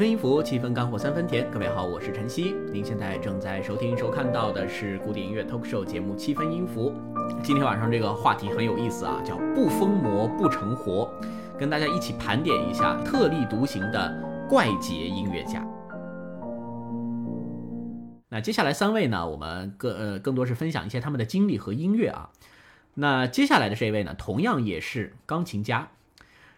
分音符，七分干货，三分甜。各位好，我是晨曦。您现在正在收听、收看到的是古典音乐 talk show 节目《七分音符》。今天晚上这个话题很有意思啊，叫“不疯魔不成活”，跟大家一起盘点一下特立独行的怪杰音乐家。那接下来三位呢，我们更呃更多是分享一些他们的经历和音乐啊。那接下来的这一位呢，同样也是钢琴家。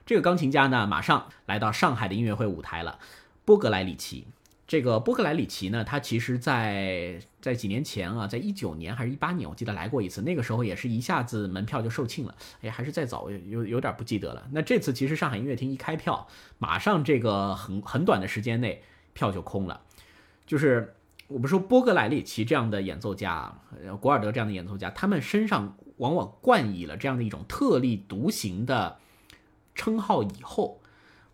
这个钢琴家呢，马上来到上海的音乐会舞台了。波格莱里奇，这个波格莱里奇呢，他其实，在在几年前啊，在一九年还是一八年，我记得来过一次。那个时候也是一下子门票就售罄了，哎，还是再早，有有点不记得了。那这次其实上海音乐厅一开票，马上这个很很短的时间内票就空了。就是我们说波格莱里奇这样的演奏家，古尔德这样的演奏家，他们身上往往冠以了这样的一种特立独行的称号以后。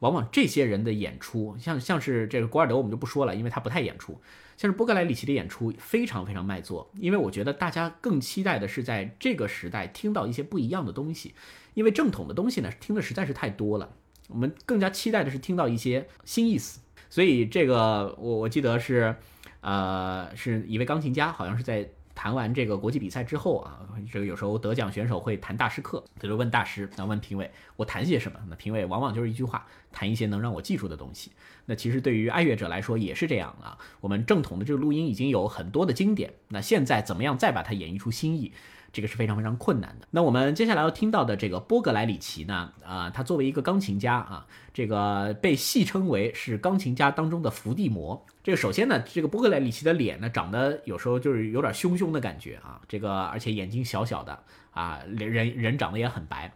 往往这些人的演出，像像是这个古尔德，我们就不说了，因为他不太演出。像是波格莱里奇的演出，非常非常卖座。因为我觉得大家更期待的是在这个时代听到一些不一样的东西，因为正统的东西呢，听的实在是太多了。我们更加期待的是听到一些新意思。所以这个我我记得是，呃，是一位钢琴家，好像是在。谈完这个国际比赛之后啊，这个有时候得奖选手会谈大师课，他就问大师，那问评委，我谈些什么？那评委往往就是一句话，谈一些能让我记住的东西。那其实对于爱乐者来说也是这样啊。我们正统的这个录音已经有很多的经典，那现在怎么样再把它演绎出新意？这个是非常非常困难的。那我们接下来要听到的这个波格莱里奇呢，啊，他作为一个钢琴家啊，这个被戏称为是钢琴家当中的伏地魔。这个首先呢，这个波格莱里奇的脸呢，长得有时候就是有点凶凶的感觉啊，这个而且眼睛小小的啊，人人长得也很白。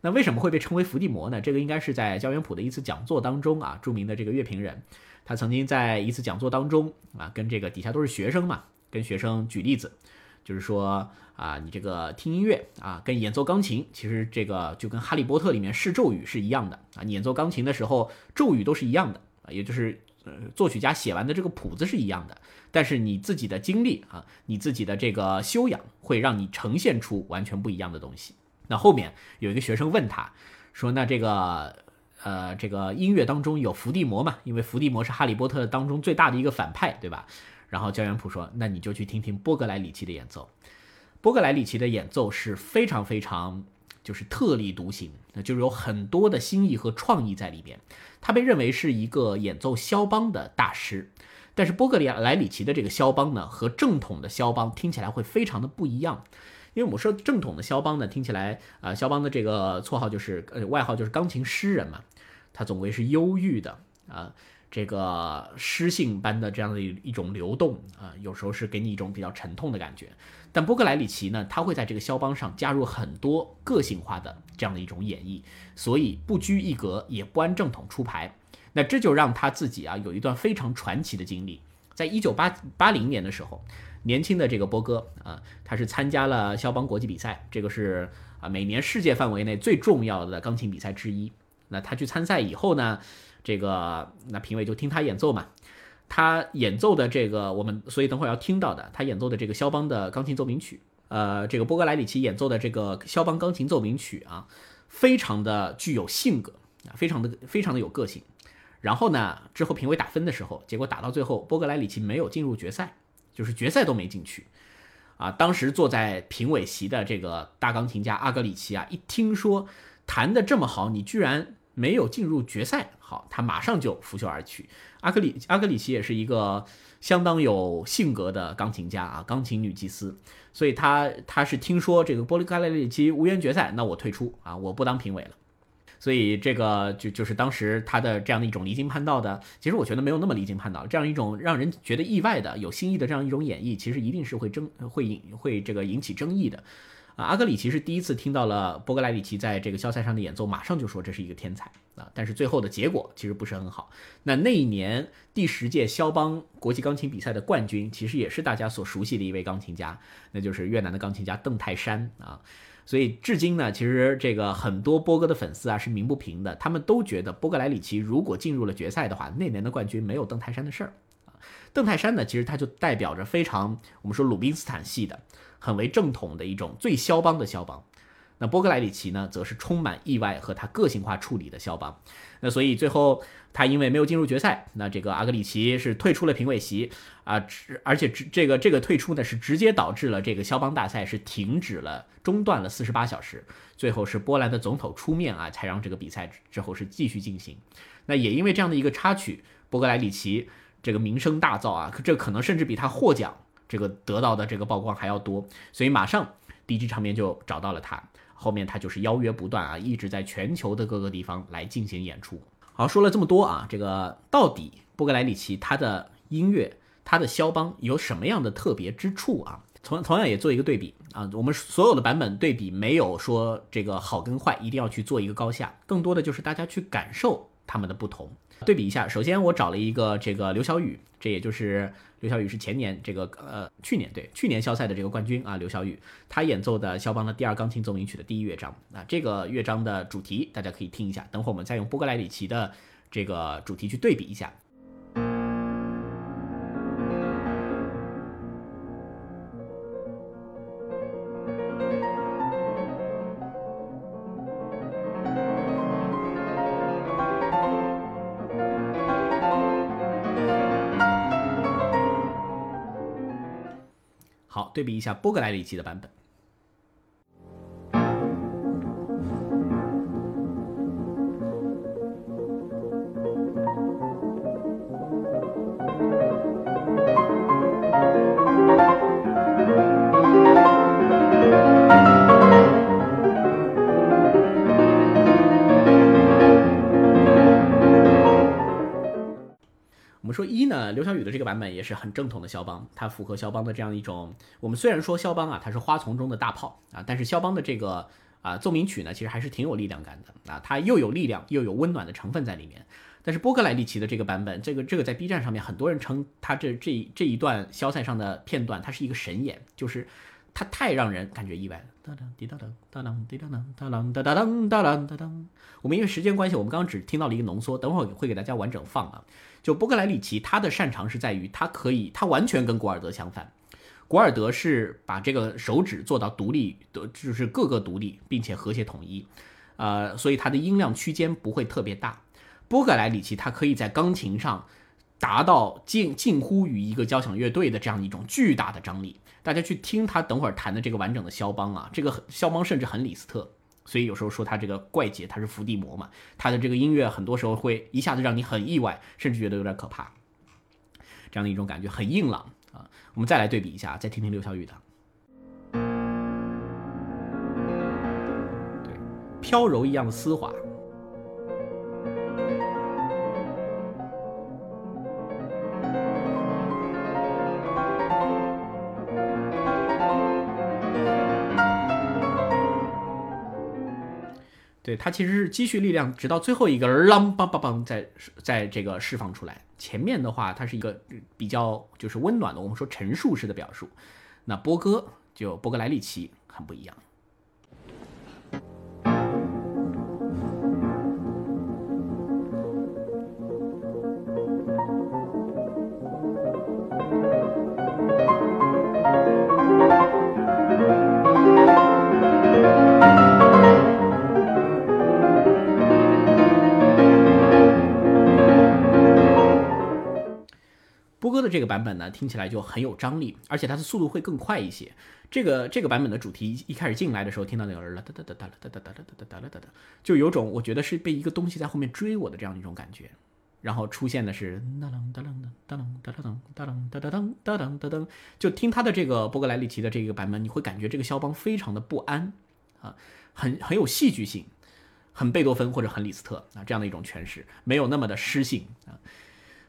那为什么会被称为伏地魔呢？这个应该是在焦元溥的一次讲座当中啊，著名的这个乐评人，他曾经在一次讲座当中啊，跟这个底下都是学生嘛，跟学生举例子。就是说啊，你这个听音乐啊，跟演奏钢琴，其实这个就跟《哈利波特》里面试咒语是一样的啊。你演奏钢琴的时候，咒语都是一样的啊，也就是呃，作曲家写完的这个谱子是一样的。但是你自己的经历啊，你自己的这个修养，会让你呈现出完全不一样的东西。那后面有一个学生问他，说：“那这个呃，这个音乐当中有伏地魔嘛？因为伏地魔是《哈利波特》当中最大的一个反派，对吧？”然后焦元溥说：“那你就去听听波格莱里奇的演奏。波格莱里奇的演奏是非常非常就是特立独行，那就是有很多的新意和创意在里边。他被认为是一个演奏肖邦的大师。但是波格莱里奇的这个肖邦呢，和正统的肖邦听起来会非常的不一样。因为我们说正统的肖邦呢，听起来啊，肖邦的这个绰号就是呃外号就是钢琴诗人嘛，他总归是忧郁的啊。”这个诗性般的这样的一一种流动啊，有时候是给你一种比较沉痛的感觉。但波格莱里奇呢，他会在这个肖邦上加入很多个性化的这样的一种演绎，所以不拘一格，也不按正统出牌。那这就让他自己啊有一段非常传奇的经历。在一九八八零年的时候，年轻的这个波哥啊，他是参加了肖邦国际比赛，这个是啊每年世界范围内最重要的钢琴比赛之一。那他去参赛以后呢？这个那评委就听他演奏嘛，他演奏的这个我们所以等会儿要听到的，他演奏的这个肖邦的钢琴奏鸣曲，呃，这个波格莱里奇演奏的这个肖邦钢琴奏鸣曲啊，非常的具有性格啊，非常的非常的有个性。然后呢，之后评委打分的时候，结果打到最后，波格莱里奇没有进入决赛，就是决赛都没进去啊。当时坐在评委席的这个大钢琴家阿格里奇啊，一听说弹的这么好，你居然。没有进入决赛，好，他马上就拂袖而去。阿格里阿格里奇也是一个相当有性格的钢琴家啊，钢琴女祭司，所以他他是听说这个波利卡莱里奇无缘决赛，那我退出啊，我不当评委了。所以这个就就是当时他的这样的一种离经叛道的，其实我觉得没有那么离经叛道，这样一种让人觉得意外的有新意的这样一种演绎，其实一定是会争会引会这个引起争议的。啊，阿格里奇是第一次听到了波格莱里奇在这个肖赛上的演奏，马上就说这是一个天才啊。但是最后的结果其实不是很好。那那一年第十届肖邦国际钢琴比赛的冠军，其实也是大家所熟悉的一位钢琴家，那就是越南的钢琴家邓泰山啊。所以至今呢，其实这个很多波哥的粉丝啊是鸣不平的，他们都觉得波格莱里奇如果进入了决赛的话，那年的冠军没有邓泰山的事儿啊。邓泰山呢，其实他就代表着非常我们说鲁宾斯坦系的。很为正统的一种最肖邦的肖邦，那波格莱里奇呢，则是充满意外和他个性化处理的肖邦。那所以最后他因为没有进入决赛，那这个阿格里奇是退出了评委席啊，而且这个这个退出呢是直接导致了这个肖邦大赛是停止了，中断了四十八小时。最后是波兰的总统出面啊，才让这个比赛之后是继续进行。那也因为这样的一个插曲，波格莱里奇这个名声大噪啊，这可能甚至比他获奖这个得到的这个曝光还要多，所以马上 DG 唱片就找到了他。后面他就是邀约不断啊，一直在全球的各个地方来进行演出。好，说了这么多啊，这个到底波格莱里奇他的音乐，他的肖邦有什么样的特别之处啊？同同样也做一个对比啊，我们所有的版本对比没有说这个好跟坏，一定要去做一个高下，更多的就是大家去感受他们的不同。对比一下，首先我找了一个这个刘晓宇，这也就是刘晓宇是前年这个呃去年对去年肖赛的这个冠军啊，刘晓宇他演奏的肖邦的第二钢琴奏鸣曲的第一乐章啊，这个乐章的主题大家可以听一下，等会儿我们再用波格莱里奇的这个主题去对比一下。对比一下波格莱里奇的版本。这个版本也是很正统的肖邦，它符合肖邦的这样一种。我们虽然说肖邦啊，它是花丛中的大炮啊，但是肖邦的这个啊奏鸣曲呢，其实还是挺有力量感的啊，它又有力量又有温暖的成分在里面。但是波格莱利奇的这个版本，这个这个在 B 站上面很多人称他这这这一段肖赛上的片段，它是一个神演，就是它太让人感觉意外了。哒当滴答当哒当滴答当哒当哒当哒当哒当。我们因为时间关系，我们刚刚只听到了一个浓缩，等会儿会给大家完整放啊。就波格莱里奇，他的擅长是在于他可以，他完全跟古尔德相反。古尔德是把这个手指做到独立的，就是各个独立，并且和谐统一，呃，所以他的音量区间不会特别大。波格莱里奇他可以在钢琴上达到近近乎于一个交响乐队的这样一种巨大的张力。大家去听他等会儿弹的这个完整的肖邦啊，这个肖邦甚至很李斯特。所以有时候说他这个怪杰，他是伏地魔嘛，他的这个音乐很多时候会一下子让你很意外，甚至觉得有点可怕，这样的一种感觉很硬朗啊。我们再来对比一下，再听听刘晓宇的，对，飘柔一样的丝滑。对他其实是积蓄力量，直到最后一个啷梆梆梆，在在这个释放出来。前面的话，它是一个比较就是温暖的，我们说陈述式的表述。那波哥就波格莱利奇很不一样。这个版本呢，听起来就很有张力，而且它的速度会更快一些。这个这个版本的主题一开始进来的时候，听到那个啦哒哒哒哒哒哒哒哒哒哒哒哒哒，就有种我觉得是被一个东西在后面追我的这样一种感觉。然后出现的是哒啷哒啷哒啷哒啷哒啷哒啷哒啷哒啷哒啷，就听他的这个波格莱利奇的这个版本，你会感觉这个肖邦非常的不安啊，很很有戏剧性，很贝多芬或者很李斯特啊这样的一种诠释，没有那么的诗性。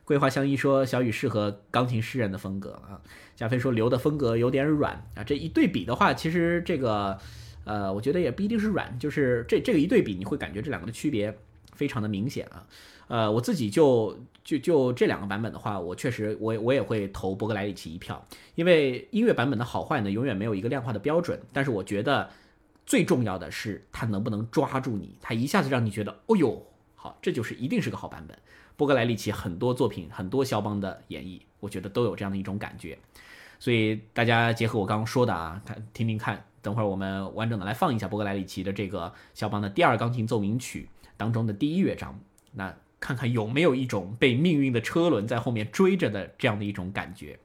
桂花香依说小雨适合钢琴诗人的风格啊，加菲说刘的风格有点软啊，这一对比的话，其实这个，呃，我觉得也不一定是软，就是这这个一对比，你会感觉这两个的区别非常的明显啊，呃，我自己就就就这两个版本的话，我确实我我也会投伯格莱里奇一票，因为音乐版本的好坏呢，永远没有一个量化的标准，但是我觉得最重要的是它能不能抓住你，它一下子让你觉得，哦呦，好，这就是一定是个好版本。波格莱里奇很多作品，很多肖邦的演绎，我觉得都有这样的一种感觉，所以大家结合我刚刚说的啊，看听听看，等。等会儿我们完整的来放一下波格莱里奇的这个肖邦的第二钢琴奏鸣曲当中的第一乐章，那看看有没有一种被命运的车轮在后面追着的这样的一种感觉。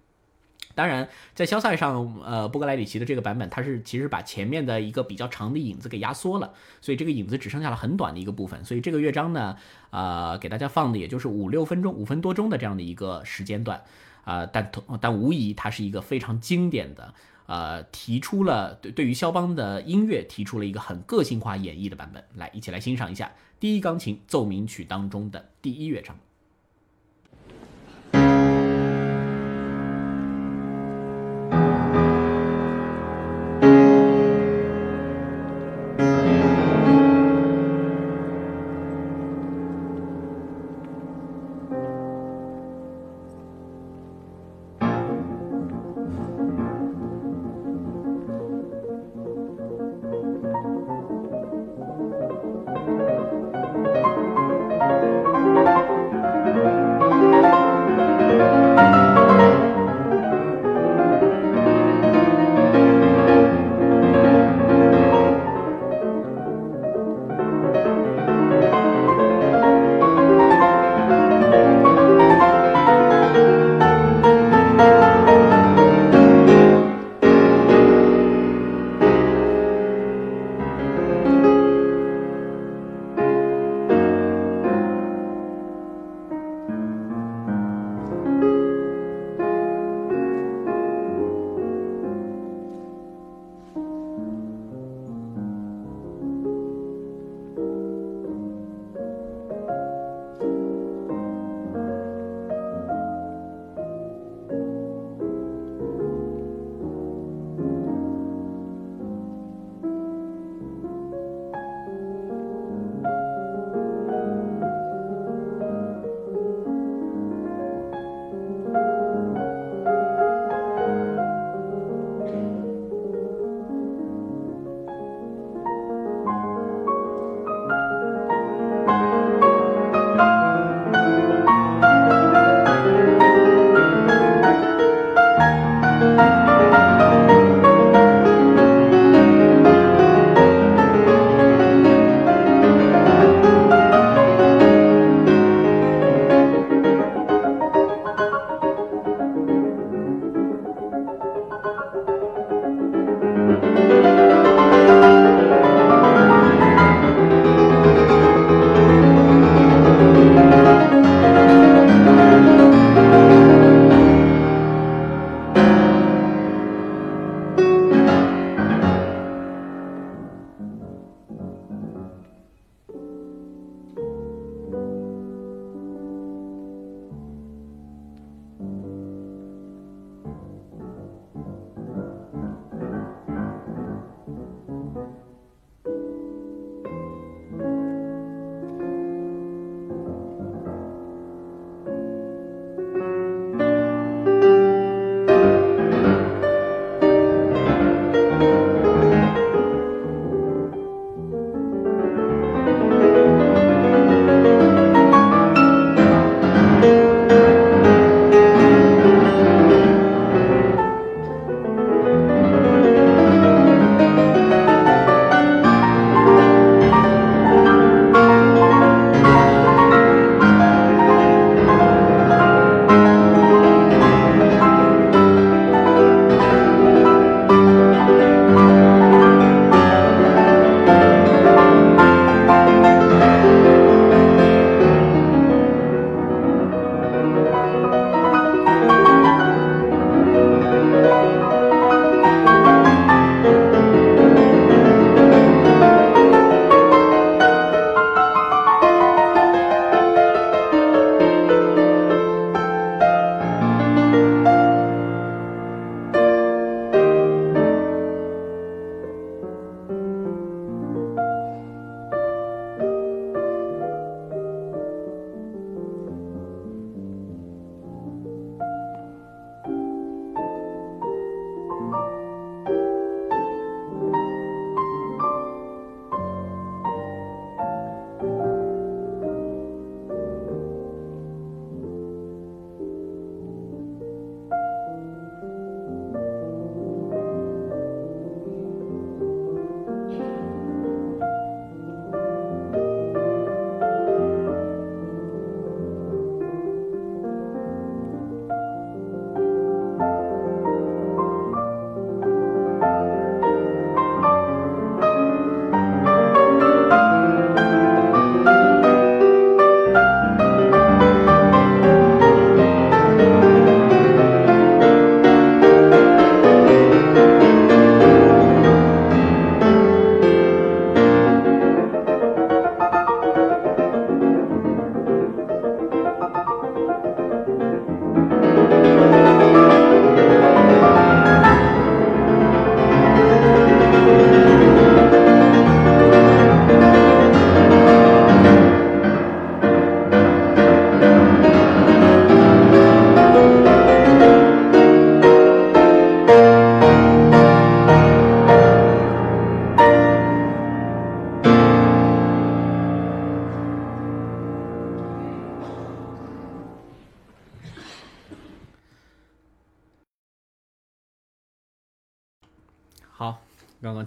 当然，在肖赛上，呃，波格莱里奇的这个版本，它是其实把前面的一个比较长的影子给压缩了，所以这个影子只剩下了很短的一个部分。所以这个乐章呢，呃，给大家放的也就是五六分钟、五分多钟的这样的一个时间段，啊，但同但无疑它是一个非常经典的，呃，提出了对对于肖邦的音乐提出了一个很个性化演绎的版本。来，一起来欣赏一下第一钢琴奏鸣曲当中的第一乐章。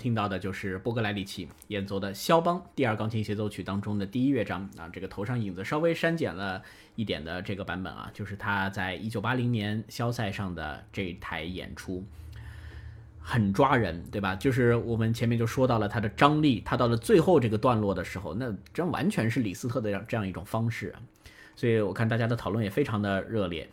听到的就是波格莱里奇演奏的肖邦第二钢琴协奏曲当中的第一乐章啊，这个头上影子稍微删减了一点的这个版本啊，就是他在一九八零年肖赛上的这台演出，很抓人，对吧？就是我们前面就说到了他的张力，他到了最后这个段落的时候，那真完全是李斯特的这样一种方式，所以我看大家的讨论也非常的热烈。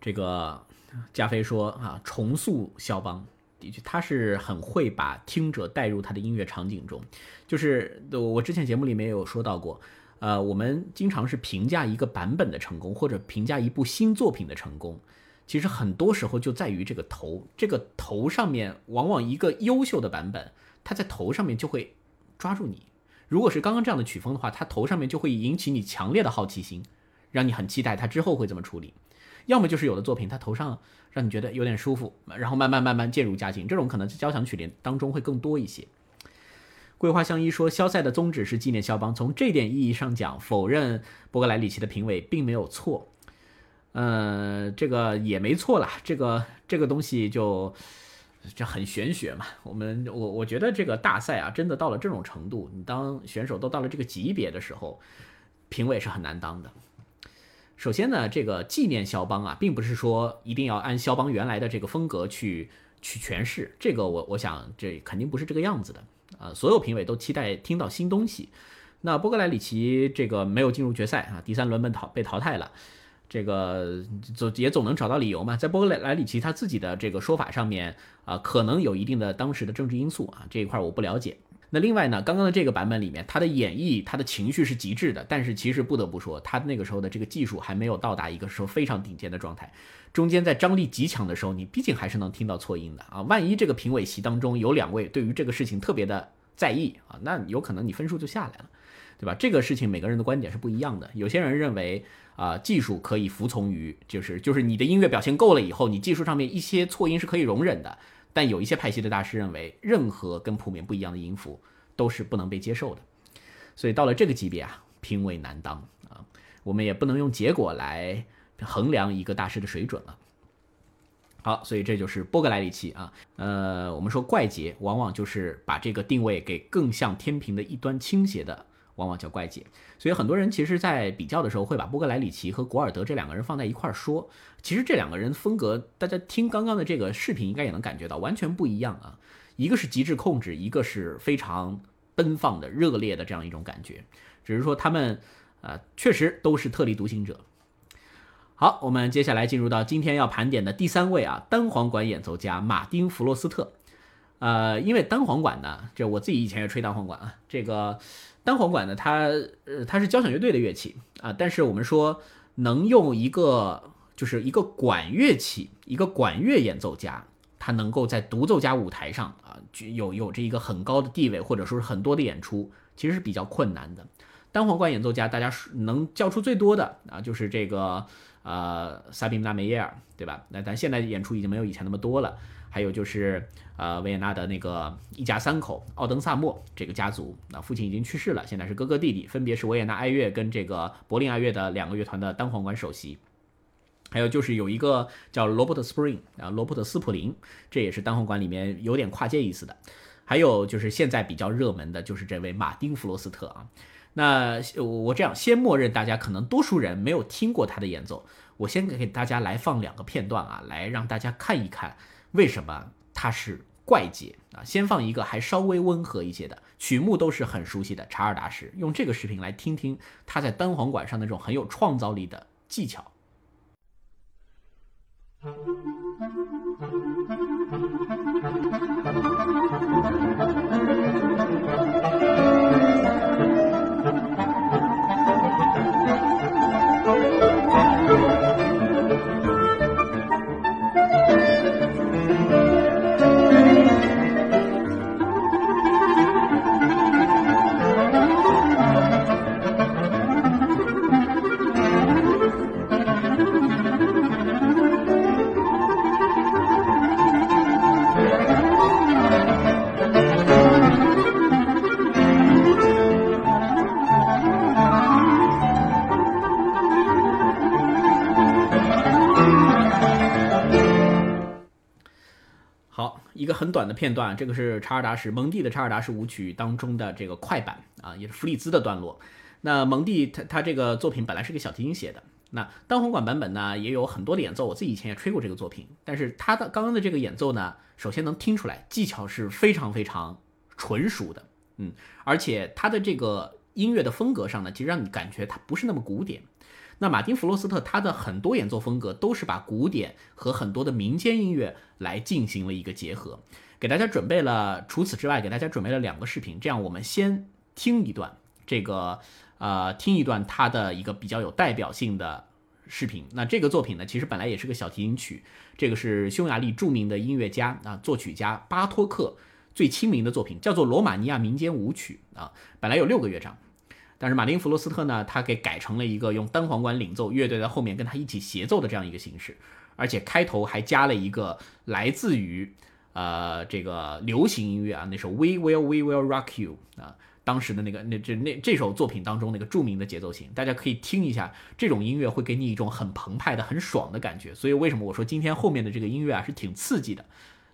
这个加菲说啊，重塑肖邦。的确，他是很会把听者带入他的音乐场景中。就是我之前节目里面有说到过，呃，我们经常是评价一个版本的成功，或者评价一部新作品的成功，其实很多时候就在于这个头。这个头上面，往往一个优秀的版本，它在头上面就会抓住你。如果是刚刚这样的曲风的话，它头上面就会引起你强烈的好奇心，让你很期待它之后会怎么处理。要么就是有的作品，它头上让你觉得有点舒服，然后慢慢慢慢渐入佳境，这种可能在交响曲里当中会更多一些。桂花香一说，肖赛的宗旨是纪念肖邦，从这点意义上讲，否认伯格莱里奇的评委并没有错。呃，这个也没错啦，这个这个东西就这很玄学嘛。我们我我觉得这个大赛啊，真的到了这种程度，你当选手都到了这个级别的时候，评委是很难当的。首先呢，这个纪念肖邦啊，并不是说一定要按肖邦原来的这个风格去去诠释。这个我我想这肯定不是这个样子的啊。所有评委都期待听到新东西。那波格莱里奇这个没有进入决赛啊，第三轮被淘被淘汰了，这个总也总能找到理由嘛。在波格莱莱里奇他自己的这个说法上面啊，可能有一定的当时的政治因素啊，这一块我不了解。那另外呢，刚刚的这个版本里面，他的演绎，他的情绪是极致的，但是其实不得不说，他那个时候的这个技术还没有到达一个说非常顶尖的状态。中间在张力极强的时候，你毕竟还是能听到错音的啊。万一这个评委席当中有两位对于这个事情特别的在意啊，那有可能你分数就下来了，对吧？这个事情每个人的观点是不一样的。有些人认为啊，技术可以服从于，就是就是你的音乐表现够了以后，你技术上面一些错音是可以容忍的。但有一些派系的大师认为，任何跟谱面不一样的音符都是不能被接受的，所以到了这个级别啊，评委难当啊，我们也不能用结果来衡量一个大师的水准了。好，所以这就是波格莱里奇啊，呃，我们说怪杰，往往就是把这个定位给更向天平的一端倾斜的。往往叫怪杰，所以很多人其实，在比较的时候会把波格莱里奇和古尔德这两个人放在一块儿说。其实这两个人风格，大家听刚刚的这个视频应该也能感觉到完全不一样啊。一个是极致控制，一个是非常奔放的、热烈的这样一种感觉。只是说他们，呃，确实都是特立独行者。好，我们接下来进入到今天要盘点的第三位啊，单簧管演奏家马丁·弗洛斯特。呃，因为单簧管呢，这我自己以前也吹单簧管啊，这个。单簧管呢，它呃它是交响乐队的乐器啊，但是我们说能用一个就是一个管乐器，一个管乐演奏家，他能够在独奏家舞台上啊，具有有着一个很高的地位，或者说是很多的演出，其实是比较困难的。单簧管演奏家，大家能叫出最多的啊，就是这个呃萨宾纳梅耶尔，对吧？那咱现在演出已经没有以前那么多了。还有就是，呃，维也纳的那个一家三口奥登萨莫这个家族，那父亲已经去世了，现在是哥哥弟弟，分别是维也纳爱乐跟这个柏林爱乐的两个乐团的单簧管首席。还有就是有一个叫罗伯特斯普林啊，罗伯特斯普林，这也是单簧管里面有点跨界意思的。还有就是现在比较热门的就是这位马丁弗罗斯特啊。那我这样先默认大家可能多数人没有听过他的演奏，我先给大家来放两个片段啊，来让大家看一看。为什么他是怪杰啊？先放一个还稍微温和一些的曲目，都是很熟悉的查尔达什，用这个视频来听听他在单簧管上那种很有创造力的技巧。的片段，这个是查尔达什蒙蒂的查尔达什舞曲当中的这个快板啊，也是弗里兹的段落。那蒙蒂他他这个作品本来是个小提琴写的，那单簧管版本呢也有很多的演奏，我自己以前也吹过这个作品，但是他的刚刚的这个演奏呢，首先能听出来技巧是非常非常纯熟的，嗯，而且他的这个音乐的风格上呢，其实让你感觉它不是那么古典。那马丁弗罗斯特他的很多演奏风格都是把古典和很多的民间音乐来进行了一个结合，给大家准备了除此之外，给大家准备了两个视频，这样我们先听一段这个呃听一段他的一个比较有代表性的视频。那这个作品呢，其实本来也是个小提琴曲，这个是匈牙利著名的音乐家啊作曲家巴托克最亲民的作品，叫做《罗马尼亚民间舞曲》啊，本来有六个乐章。但是马丁·弗罗斯特呢，他给改成了一个用单簧管领奏，乐队在后面跟他一起协奏的这样一个形式，而且开头还加了一个来自于呃这个流行音乐啊那首《We Will We Will Rock You》啊，当时的那个那这那这首作品当中那个著名的节奏型，大家可以听一下，这种音乐会给你一种很澎湃的、很爽的感觉。所以为什么我说今天后面的这个音乐啊是挺刺激的？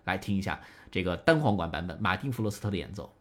来听一下这个单簧管版本，马丁·弗罗斯特的演奏。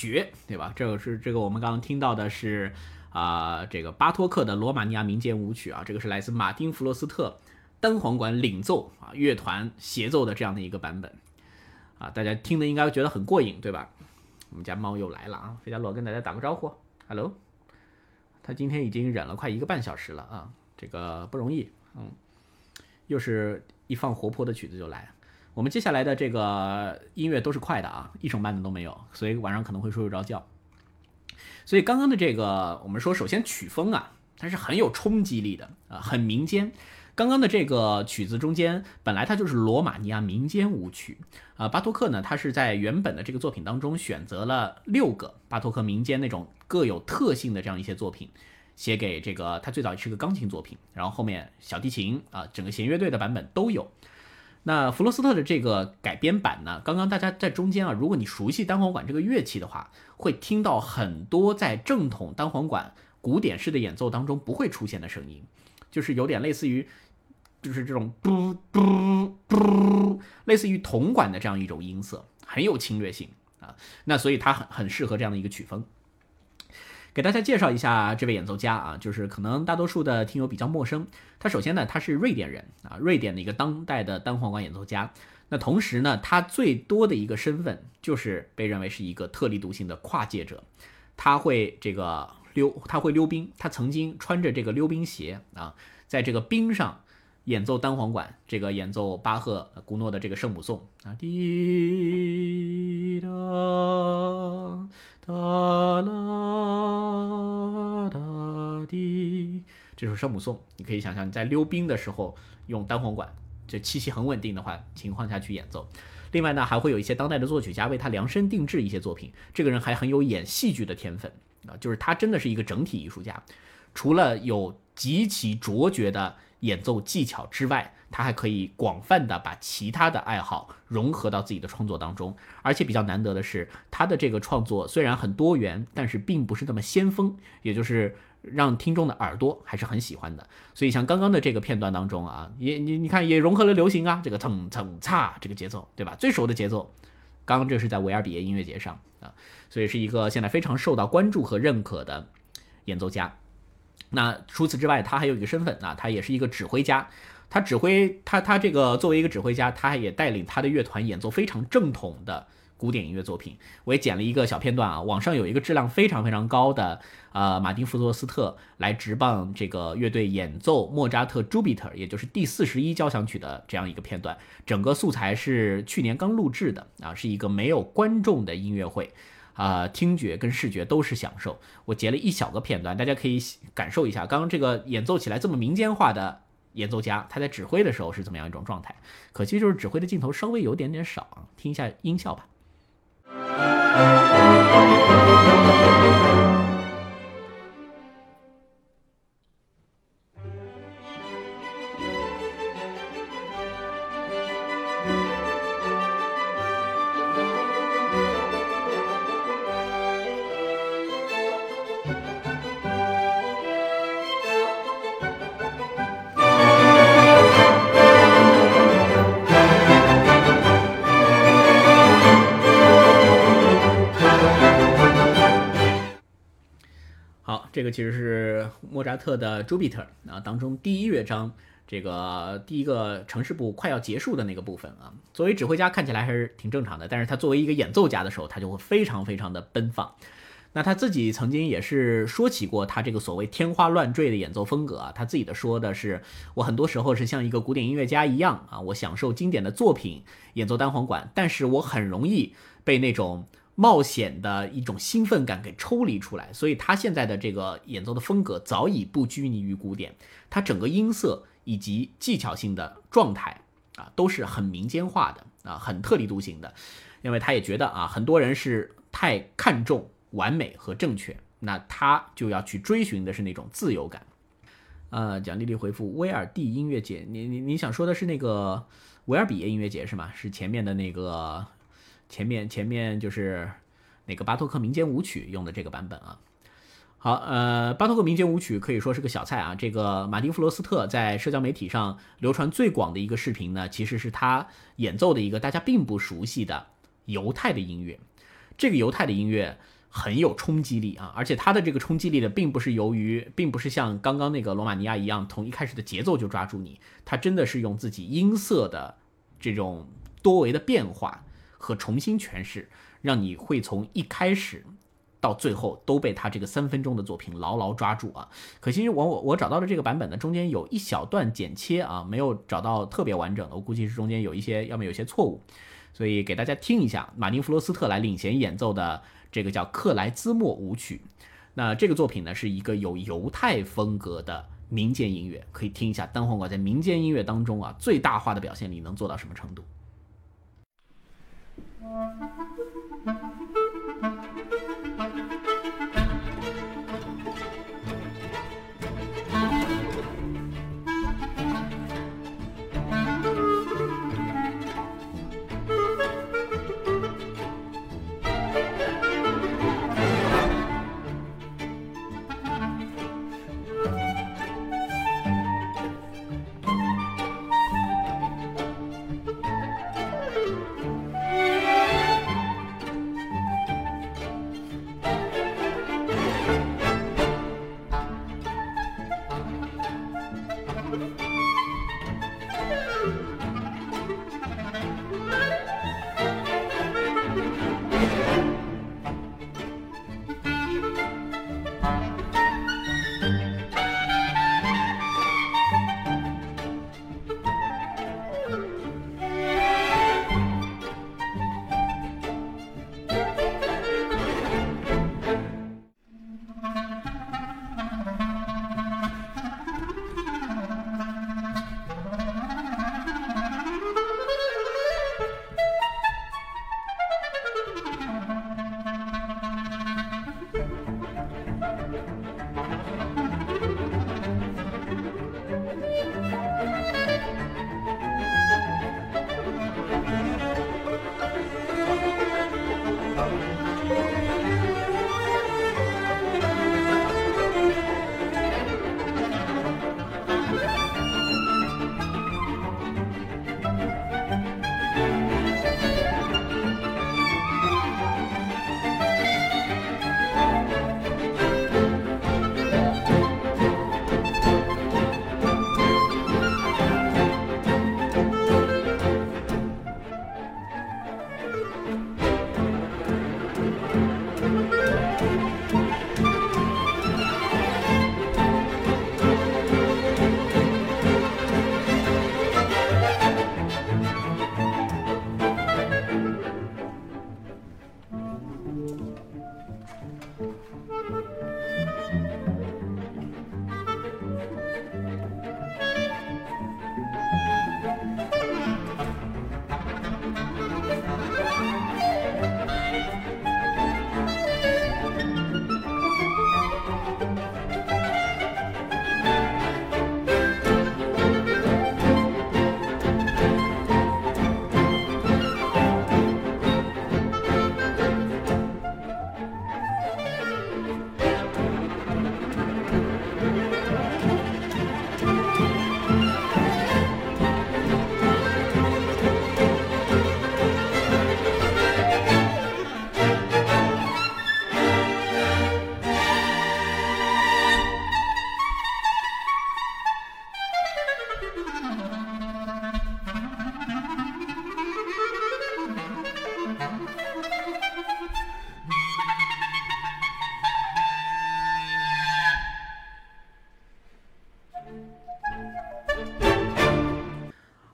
绝，对吧？这个是这个我们刚刚听到的是啊，这个巴托克的罗马尼亚民间舞曲啊，这个是来自马丁弗罗斯特单簧管领奏啊，乐团协奏的这样的一个版本啊，大家听的应该觉得很过瘾，对吧？我们家猫又来了啊，费加罗跟大家打个招呼，Hello，他今天已经忍了快一个半小时了啊，这个不容易，嗯，又是一放活泼的曲子就来。我们接下来的这个音乐都是快的啊，一首慢的都没有，所以晚上可能会睡不着觉。所以刚刚的这个，我们说首先曲风啊，它是很有冲击力的啊，很民间。刚刚的这个曲子中间，本来它就是罗马尼亚民间舞曲啊。巴托克呢，他是在原本的这个作品当中选择了六个巴托克民间那种各有特性的这样一些作品，写给这个他最早是个钢琴作品，然后后面小提琴啊，整个弦乐队的版本都有。那弗罗斯特的这个改编版呢？刚刚大家在中间啊，如果你熟悉单簧管这个乐器的话，会听到很多在正统单簧管古典式的演奏当中不会出现的声音，就是有点类似于，就是这种嘟嘟嘟，类似于铜管的这样一种音色，很有侵略性啊。那所以它很很适合这样的一个曲风。给大家介绍一下这位演奏家啊，就是可能大多数的听友比较陌生。他首先呢，他是瑞典人啊，瑞典的一个当代的单簧管演奏家。那同时呢，他最多的一个身份就是被认为是一个特立独行的跨界者。他会这个溜，他会溜冰，他曾经穿着这个溜冰鞋啊，在这个冰上演奏单簧管，这个演奏巴赫、古诺的这个圣母颂啊，滴答哒啦哒滴，这首圣母颂，你可以想象你在溜冰的时候用单簧管。这气息很稳定的话情况下去演奏，另外呢还会有一些当代的作曲家为他量身定制一些作品。这个人还很有演戏剧的天分啊，就是他真的是一个整体艺术家。除了有极其卓绝的演奏技巧之外，他还可以广泛的把其他的爱好融合到自己的创作当中。而且比较难得的是，他的这个创作虽然很多元，但是并不是那么先锋，也就是。让听众的耳朵还是很喜欢的，所以像刚刚的这个片段当中啊，也你你看也融合了流行啊，这个蹭蹭擦这个节奏，对吧？最熟的节奏，刚刚这是在维尔比耶音乐节上啊，所以是一个现在非常受到关注和认可的演奏家。那除此之外，他还有一个身份啊，他也是一个指挥家，他指挥他他这个作为一个指挥家，他也带领他的乐团演奏非常正统的。古典音乐作品，我也剪了一个小片段啊。网上有一个质量非常非常高的，呃，马丁弗罗斯特来执棒这个乐队演奏莫扎特《朱比特》，也就是第四十一交响曲的这样一个片段。整个素材是去年刚录制的啊，是一个没有观众的音乐会，啊，听觉跟视觉都是享受。我截了一小个片段，大家可以感受一下刚刚这个演奏起来这么民间化的演奏家，他在指挥的时候是怎么样一种状态。可惜就是指挥的镜头稍微有点点少，听一下音效吧。其实是莫扎特的《朱比特》啊当中第一乐章这个第一个城市部快要结束的那个部分啊。作为指挥家看起来还是挺正常的，但是他作为一个演奏家的时候，他就会非常非常的奔放。那他自己曾经也是说起过他这个所谓天花乱坠的演奏风格啊，他自己的说的是，我很多时候是像一个古典音乐家一样啊，我享受经典的作品，演奏单簧管，但是我很容易被那种。冒险的一种兴奋感给抽离出来，所以他现在的这个演奏的风格早已不拘泥于古典，他整个音色以及技巧性的状态啊都是很民间化的啊，很特立独行的，因为他也觉得啊，很多人是太看重完美和正确，那他就要去追寻的是那种自由感。呃，蒋丽丽回复威尔第音乐节，你你你想说的是那个维尔比耶音乐节是吗？是前面的那个。前面前面就是那个巴托克民间舞曲用的这个版本啊。好，呃，巴托克民间舞曲可以说是个小菜啊。这个马丁弗罗斯特在社交媒体上流传最广的一个视频呢，其实是他演奏的一个大家并不熟悉的犹太的音乐。这个犹太的音乐很有冲击力啊，而且它的这个冲击力呢，并不是由于，并不是像刚刚那个罗马尼亚一样，从一开始的节奏就抓住你，它真的是用自己音色的这种多维的变化。和重新诠释，让你会从一开始到最后都被他这个三分钟的作品牢牢抓住啊！可惜我我我找到的这个版本呢，中间有一小段剪切啊，没有找到特别完整的，我估计是中间有一些，要么有些错误，所以给大家听一下马丁弗罗斯特来领衔演奏的这个叫克莱兹莫舞曲。那这个作品呢，是一个有犹太风格的民间音乐，可以听一下单簧管在民间音乐当中啊最大化的表现力能做到什么程度。Mm-hmm.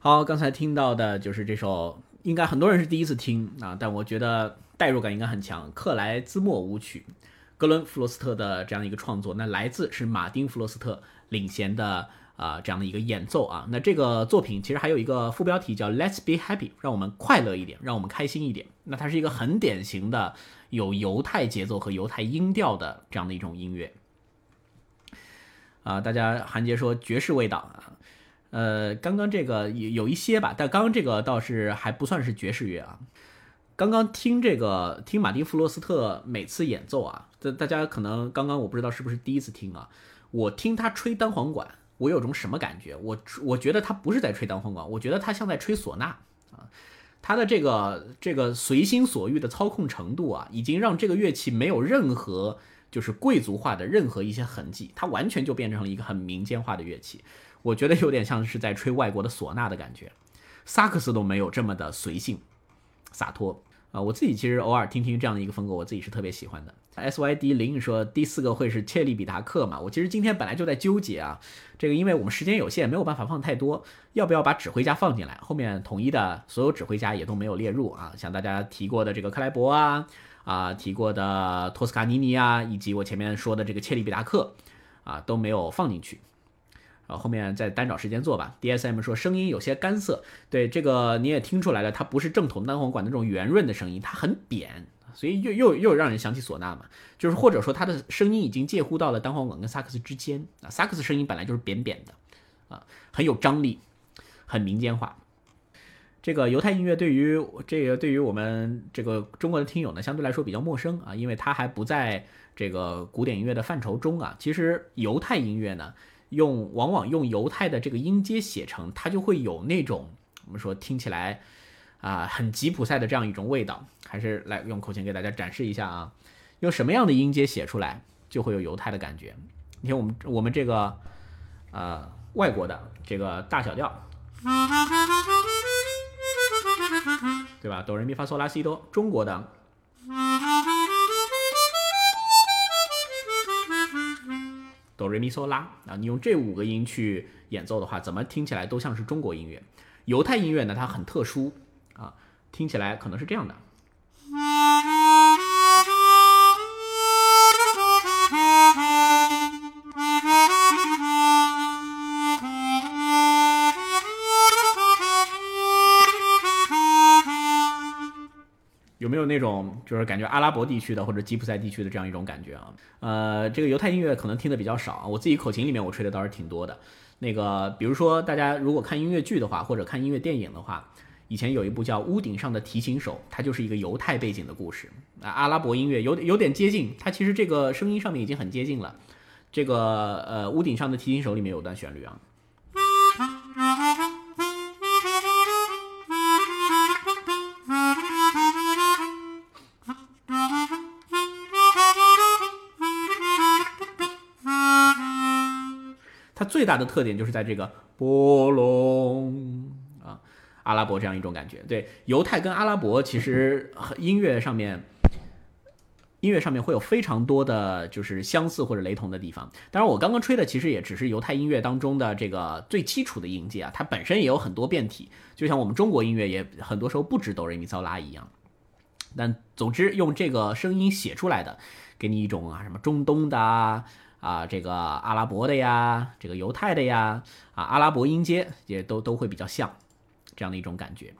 好，刚才听到的就是这首，应该很多人是第一次听啊，但我觉得代入感应该很强。克莱兹莫舞曲，格伦·弗罗斯特的这样一个创作，那来自是马丁·弗罗斯特领衔的啊这样的一个演奏啊。那这个作品其实还有一个副标题叫 “Let's be happy”，让我们快乐一点，让我们开心一点。那它是一个很典型的有犹太节奏和犹太音调的这样的一种音乐啊。大家韩杰说爵士味道啊。呃，刚刚这个有有一些吧，但刚刚这个倒是还不算是爵士乐啊。刚刚听这个听马丁·弗罗斯特每次演奏啊，大大家可能刚刚我不知道是不是第一次听啊。我听他吹单簧管，我有种什么感觉？我我觉得他不是在吹单簧管，我觉得他像在吹唢呐啊。他的这个这个随心所欲的操控程度啊，已经让这个乐器没有任何就是贵族化的任何一些痕迹，它完全就变成了一个很民间化的乐器。我觉得有点像是在吹外国的唢呐的感觉，萨克斯都没有这么的随性、洒脱啊！我自己其实偶尔听听这样的一个风格，我自己是特别喜欢的。S Y D 零说第四个会是切利比达克嘛？我其实今天本来就在纠结啊，这个因为我们时间有限，没有办法放太多，要不要把指挥家放进来？后面统一的所有指挥家也都没有列入啊，像大家提过的这个克莱伯啊，啊提过的托斯卡尼尼啊，以及我前面说的这个切利比达克啊都没有放进去。啊，后面再单找时间做吧。DSM 说声音有些干涩，对这个你也听出来了，它不是正统单簧管那种圆润的声音，它很扁，所以又又又让人想起唢呐嘛。就是或者说它的声音已经介乎到了单簧管跟萨克斯之间啊。萨克斯声音本来就是扁扁的，啊，很有张力，很民间化。这个犹太音乐对于这个对于我们这个中国的听友呢，相对来说比较陌生啊，因为它还不在这个古典音乐的范畴中啊。其实犹太音乐呢。用往往用犹太的这个音阶写成，它就会有那种我们说听起来啊很吉普赛的这样一种味道。还是来用口琴给大家展示一下啊，用什么样的音阶写出来就会有犹太的感觉。你看我们我们这个呃外国的这个大小调，对吧？哆来咪发嗦拉西哆，中国的。哆瑞咪嗦拉啊，你用这五个音去演奏的话，怎么听起来都像是中国音乐。犹太音乐呢，它很特殊啊，听起来可能是这样的。没有那种就是感觉阿拉伯地区的或者吉普赛地区的这样一种感觉啊？呃，这个犹太音乐可能听的比较少啊，我自己口琴里面我吹的倒是挺多的。那个，比如说大家如果看音乐剧的话，或者看音乐电影的话，以前有一部叫《屋顶上的提琴手》，它就是一个犹太背景的故事啊。阿拉伯音乐有有点接近，它其实这个声音上面已经很接近了。这个呃，《屋顶上的提琴手》里面有段旋律啊。它最大的特点就是在这个波隆啊，阿拉伯这样一种感觉。对，犹太跟阿拉伯其实音乐上面，音乐上面会有非常多的就是相似或者雷同的地方。当然，我刚刚吹的其实也只是犹太音乐当中的这个最基础的音阶啊，它本身也有很多变体，就像我们中国音乐也很多时候不止哆来咪嗦拉一样。但总之，用这个声音写出来的，给你一种啊什么中东的。啊，啊这个阿拉伯的呀，这个犹太的呀，啊，阿拉伯音阶也都都会比较像，这样的一种感觉。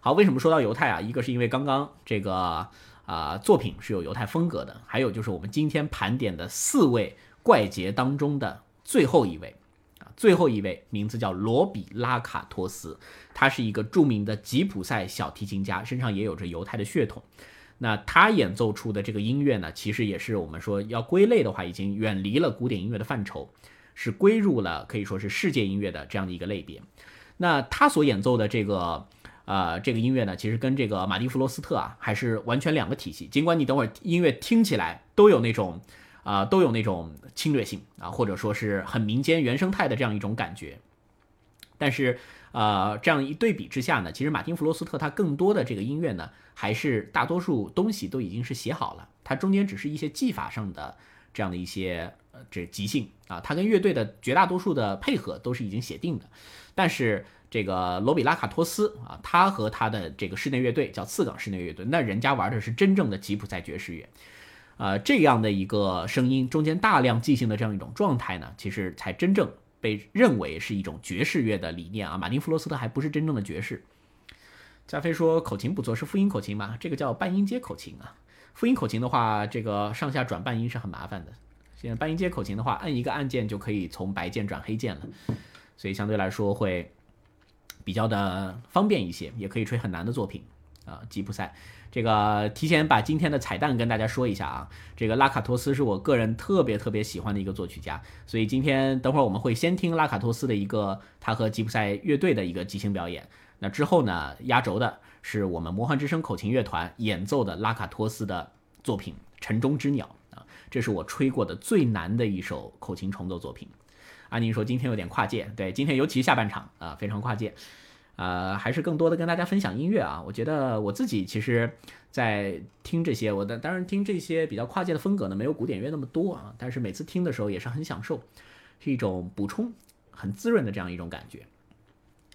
好，为什么说到犹太啊？一个是因为刚刚这个啊作品是有犹太风格的，还有就是我们今天盘点的四位怪杰当中的最后一位啊，最后一位名字叫罗比拉卡托斯，他是一个著名的吉普赛小提琴家，身上也有着犹太的血统。那他演奏出的这个音乐呢，其实也是我们说要归类的话，已经远离了古典音乐的范畴，是归入了可以说是世界音乐的这样的一个类别。那他所演奏的这个呃这个音乐呢，其实跟这个马蒂弗罗斯特啊还是完全两个体系。尽管你等会儿音乐听起来都有那种啊都有那种侵略性啊，或者说是很民间原生态的这样一种感觉，但是。呃，这样一对比之下呢，其实马丁·弗罗斯特他更多的这个音乐呢，还是大多数东西都已经是写好了，它中间只是一些技法上的这样的一些呃这即兴啊，他跟乐队的绝大多数的配合都是已经写定的，但是这个罗比拉卡托斯啊，他和他的这个室内乐队叫次港室内乐队，那人家玩的是真正的吉普赛爵士乐，呃，这样的一个声音中间大量即兴的这样一种状态呢，其实才真正被认为是一种爵士乐的理念啊。马丁弗罗斯特还不是真正的爵士。加菲说口琴不错，是复音口琴吗？这个叫半音阶口琴啊。复音口琴的话，这个上下转半音是很麻烦的。现在半音阶口琴的话，按一个按键就可以从白键转黑键了，所以相对来说会。比较的方便一些，也可以吹很难的作品啊。吉普赛，这个提前把今天的彩蛋跟大家说一下啊。这个拉卡托斯是我个人特别特别喜欢的一个作曲家，所以今天等会儿我们会先听拉卡托斯的一个他和吉普赛乐队的一个即兴表演。那之后呢，压轴的是我们魔幻之声口琴乐团演奏的拉卡托斯的作品《城中之鸟》啊，这是我吹过的最难的一首口琴重奏作品。安宁说今天有点跨界，对，今天尤其下半场啊，非常跨界，呃，还是更多的跟大家分享音乐啊。我觉得我自己其实，在听这些，我的当然听这些比较跨界的风格呢，没有古典乐那么多啊，但是每次听的时候也是很享受，是一种补充，很滋润的这样一种感觉。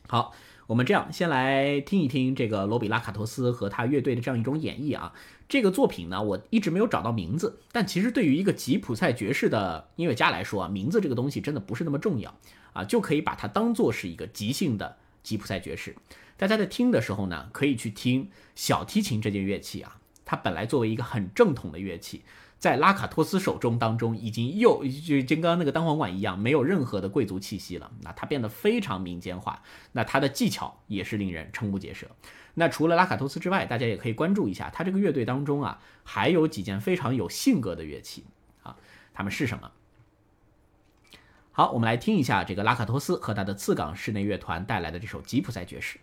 好。我们这样先来听一听这个罗比拉卡托斯和他乐队的这样一种演绎啊。这个作品呢，我一直没有找到名字，但其实对于一个吉普赛爵士的音乐家来说啊，名字这个东西真的不是那么重要啊，就可以把它当做是一个即兴的吉普赛爵士。大家在听的时候呢，可以去听小提琴这件乐器啊，它本来作为一个很正统的乐器。在拉卡托斯手中当中，已经又就跟刚刚那个单簧管一样，没有任何的贵族气息了。那它变得非常民间化，那它的技巧也是令人瞠目结舌。那除了拉卡托斯之外，大家也可以关注一下他这个乐队当中啊，还有几件非常有性格的乐器啊，他们是什么？好我们来听一下这个拉卡托斯和他的次港室内乐团带来的这首吉普赛爵士。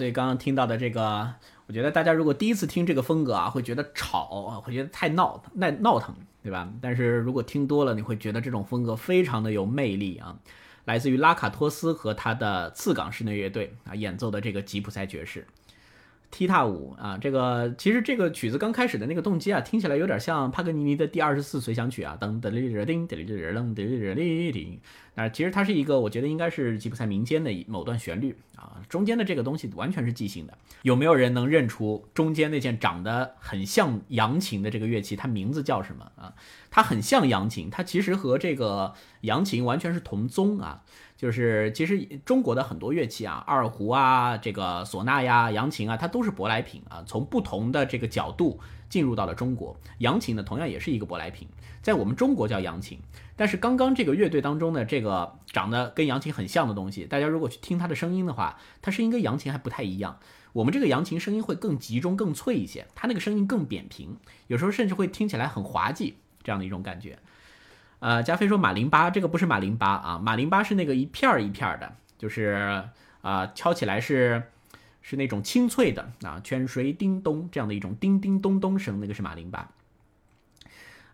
所以刚刚听到的这个，我觉得大家如果第一次听这个风格啊，会觉得吵啊，会觉得太闹、太闹腾，对吧？但是如果听多了，你会觉得这种风格非常的有魅力啊。来自于拉卡托斯和他的次港室内乐队啊演奏的这个吉普赛爵士。踢踏舞啊，这个其实这个曲子刚开始的那个动机啊，听起来有点像帕格尼尼的第二十四随想曲啊，噔噔哩哩叮噔哩哩噔噔哩哩叮。啊，其实它是一个，我觉得应该是吉普赛民间的某段旋律啊，中间的这个东西完全是即兴的。有没有人能认出中间那件长得很像扬琴的这个乐器？它名字叫什么啊？它很像扬琴，它其实和这个扬琴完全是同宗啊。就是其实中国的很多乐器啊，二胡啊，这个唢呐呀、扬琴啊，它都是舶来品啊，从不同的这个角度进入到了中国。扬琴呢，同样也是一个舶来品，在我们中国叫扬琴。但是刚刚这个乐队当中的这个长得跟扬琴很像的东西，大家如果去听它的声音的话，它声音跟扬琴还不太一样。我们这个扬琴声音会更集中、更脆一些，它那个声音更扁平，有时候甚至会听起来很滑稽，这样的一种感觉。呃，加菲说马林巴这个不是马林巴啊，马林巴是那个一片儿一片儿的，就是啊敲起来是是那种清脆的啊，泉水叮咚这样的一种叮叮咚咚声，那个是马林巴。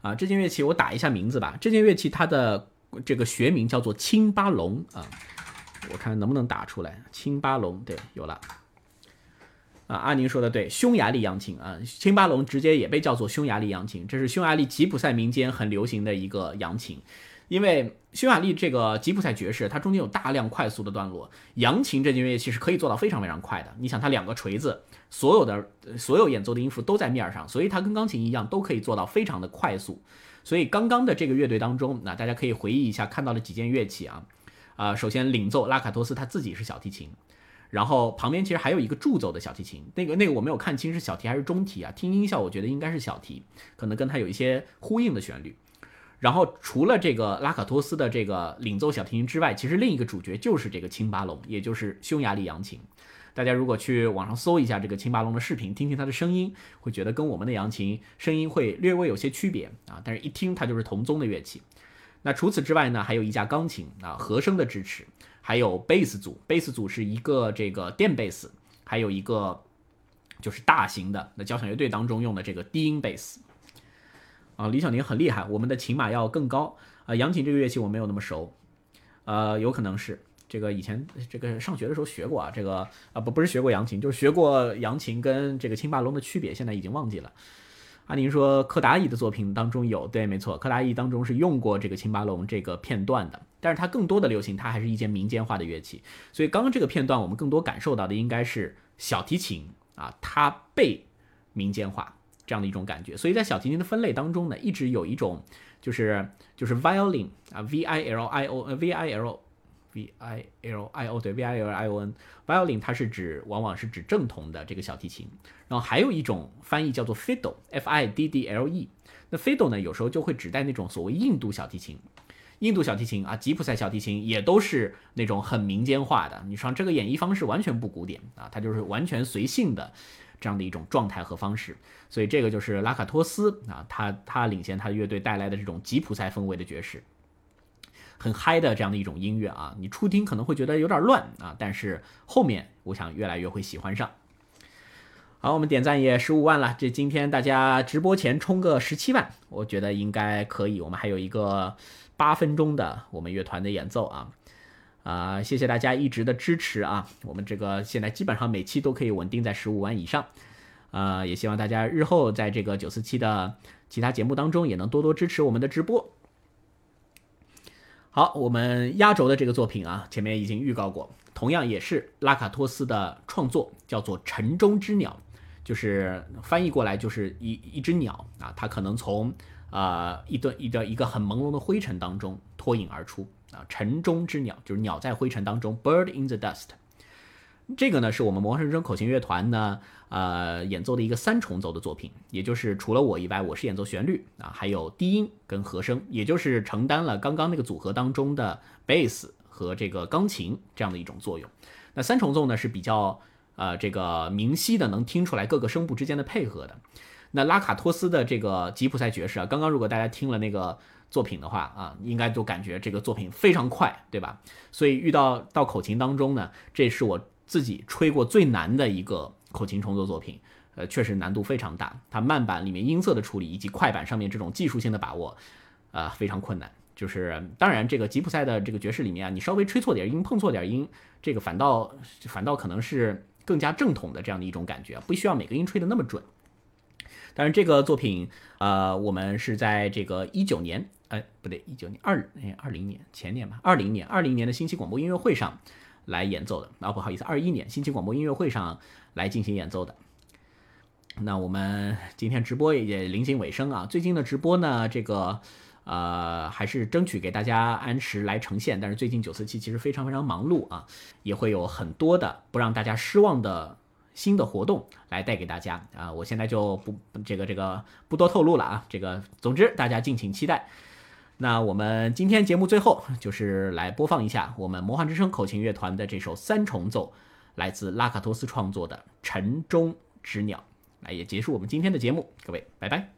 啊，这件乐器我打一下名字吧，这件乐器它的这个学名叫做青巴龙啊，我看能不能打出来，青巴龙对，有了。啊，阿宁说的对，匈牙利扬琴啊，青巴龙直接也被叫做匈牙利扬琴，这是匈牙利吉普赛民间很流行的一个扬琴。因为匈牙利这个吉普赛爵士，它中间有大量快速的段落，扬琴这件乐器是可以做到非常非常快的。你想，它两个锤子，所有的所有演奏的音符都在面上，所以它跟钢琴一样，都可以做到非常的快速。所以刚刚的这个乐队当中，那大家可以回忆一下看到了几件乐器啊，啊，首先领奏拉卡托斯他自己是小提琴。然后旁边其实还有一个助奏的小提琴，那个那个我没有看清是小提还是中提啊？听音效我觉得应该是小提，可能跟它有一些呼应的旋律。然后除了这个拉卡托斯的这个领奏小提琴之外，其实另一个主角就是这个青巴龙，也就是匈牙利扬琴。大家如果去网上搜一下这个青巴龙的视频，听听它的声音，会觉得跟我们的扬琴声音会略微有些区别啊。但是一听它就是同宗的乐器。那除此之外呢，还有一架钢琴啊，和声的支持。还有贝斯组，贝斯组是一个这个电贝斯，还有一个就是大型的那交响乐队当中用的这个低音贝斯。啊，李小宁很厉害，我们的琴码要更高啊。扬琴这个乐器我没有那么熟，呃，有可能是这个以前这个上学的时候学过啊，这个啊不不是学过扬琴，就是学过扬琴跟这个青巴龙的区别，现在已经忘记了。阿宁说，柯达伊的作品当中有，对，没错，柯达伊当中是用过这个青巴龙这个片段的，但是它更多的流行，它还是一件民间化的乐器，所以刚刚这个片段我们更多感受到的应该是小提琴啊，它被民间化这样的一种感觉，所以在小提琴的分类当中呢，一直有一种就是就是 violin 啊，v i l i o v i l。v i l i o 对 v i l i o n violin 它是指往往是指正统的这个小提琴，然后还有一种翻译叫做 fiddle f i d d l e，那 fiddle 呢有时候就会指代那种所谓印度小提琴，印度小提琴啊吉普赛小提琴也都是那种很民间化的，你说这个演绎方式完全不古典啊，它就是完全随性的这样的一种状态和方式，所以这个就是拉卡托斯啊，他他领衔他的乐队带来的这种吉普赛风味的爵士。很嗨的这样的一种音乐啊，你初听可能会觉得有点乱啊，但是后面我想越来越会喜欢上。好，我们点赞也十五万了，这今天大家直播前冲个十七万，我觉得应该可以。我们还有一个八分钟的我们乐团的演奏啊，啊，谢谢大家一直的支持啊，我们这个现在基本上每期都可以稳定在十五万以上，啊，也希望大家日后在这个九四七的其他节目当中也能多多支持我们的直播。好，我们压轴的这个作品啊，前面已经预告过，同样也是拉卡托斯的创作，叫做《城中之鸟》，就是翻译过来就是一一只鸟啊，它可能从啊一段一段一个很朦胧的灰尘当中脱颖而出啊，城中之鸟就是鸟在灰尘当中，bird in the dust。这个呢，是我们魔神生口琴乐团呢，呃，演奏的一个三重奏的作品，也就是除了我以外，我是演奏旋律啊，还有低音跟和声，也就是承担了刚刚那个组合当中的贝斯和这个钢琴这样的一种作用。那三重奏呢是比较呃这个明晰的，能听出来各个声部之间的配合的。那拉卡托斯的这个吉普赛爵士啊，刚刚如果大家听了那个作品的话啊，应该都感觉这个作品非常快，对吧？所以遇到到口琴当中呢，这是我。自己吹过最难的一个口琴重奏作品，呃，确实难度非常大。它慢板里面音色的处理以及快板上面这种技术性的把握，呃，非常困难。就是当然，这个吉普赛的这个爵士里面啊，你稍微吹错点音、碰错点音，这个反倒反倒可能是更加正统的这样的一种感觉，不需要每个音吹得那么准。但是这个作品，呃，我们是在这个一九年，哎，不对，一九年二哎二零年前年吧，二零年二零年的星期广播音乐会上来演奏的啊，不好意思，二一年星期广播音乐会上来进行演奏的。那我们今天直播也临近尾声啊，最近的直播呢，这个呃还是争取给大家按时来呈现，但是最近九四七其实非常非常忙碌啊，也会有很多的不让大家失望的。新的活动来带给大家啊！我现在就不这个这个不多透露了啊！这个总之大家敬请期待。那我们今天节目最后就是来播放一下我们魔幻之声口琴乐团的这首三重奏，来自拉卡托斯创作的《城中之鸟》，来也结束我们今天的节目。各位，拜拜。